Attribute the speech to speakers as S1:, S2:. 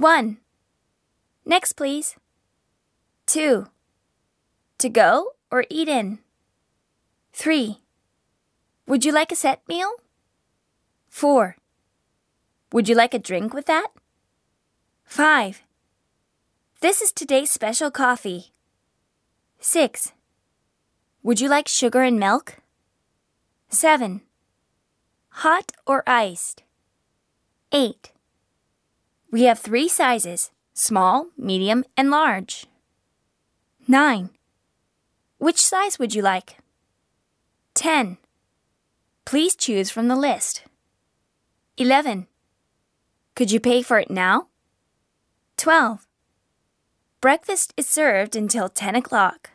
S1: 1. Next, please. 2. To go or eat in? 3. Would you like a set meal? 4. Would you like a drink with that? 5. This is today's special coffee. 6. Would you like sugar and milk? 7. Hot or iced? 8. We have three sizes small, medium, and large. 9. Which size would you like? 10. Please choose from the list. 11. Could you pay for it now? 12. Breakfast is served until 10 o'clock.